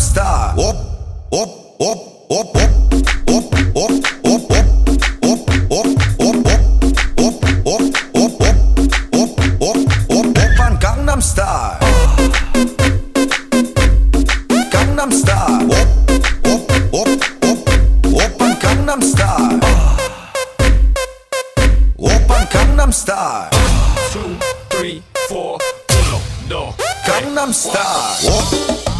Style. Op, op, op, op, op, op, op, op, op, op, op, op, op, op, op, op, op, op, op, oppan Gangnam Style. Gangnam Style. Op, op, op, op, oppan Gangnam Style. Oppan Gangnam Style. two, three, four, uno, dos, Gangnam Style. Op,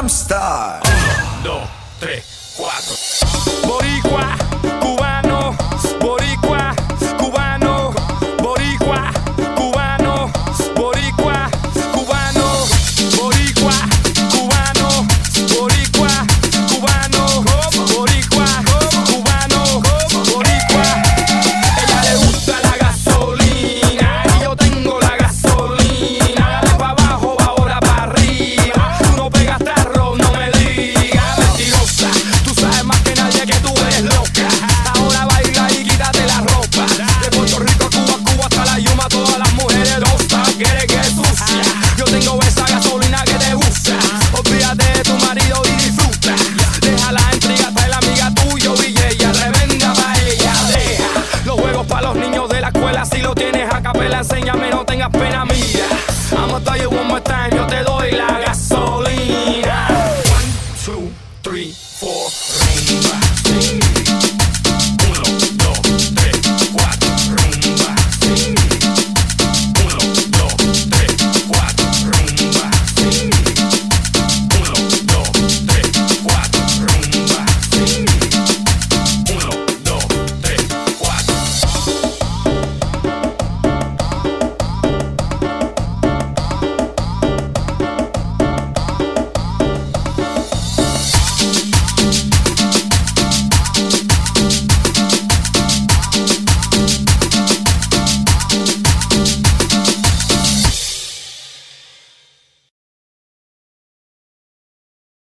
Gangnam Uno, dos, tres. enseñame, no tengas pena mía. I'ma tell you one more time, yo te doy la gana.